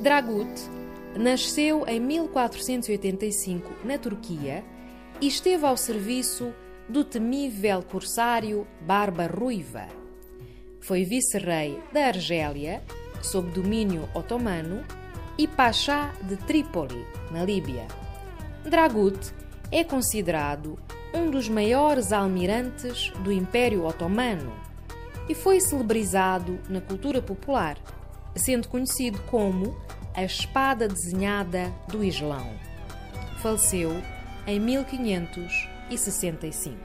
Dragut nasceu em 1485 na Turquia e esteve ao serviço do temível corsário Barba Ruiva. Foi vice-rei da Argélia, sob domínio otomano, e Pachá de Trípoli, na Líbia. Dragut é considerado um dos maiores almirantes do Império Otomano e foi celebrizado na cultura popular, sendo conhecido como a espada desenhada do Islão. Faleceu em 1565.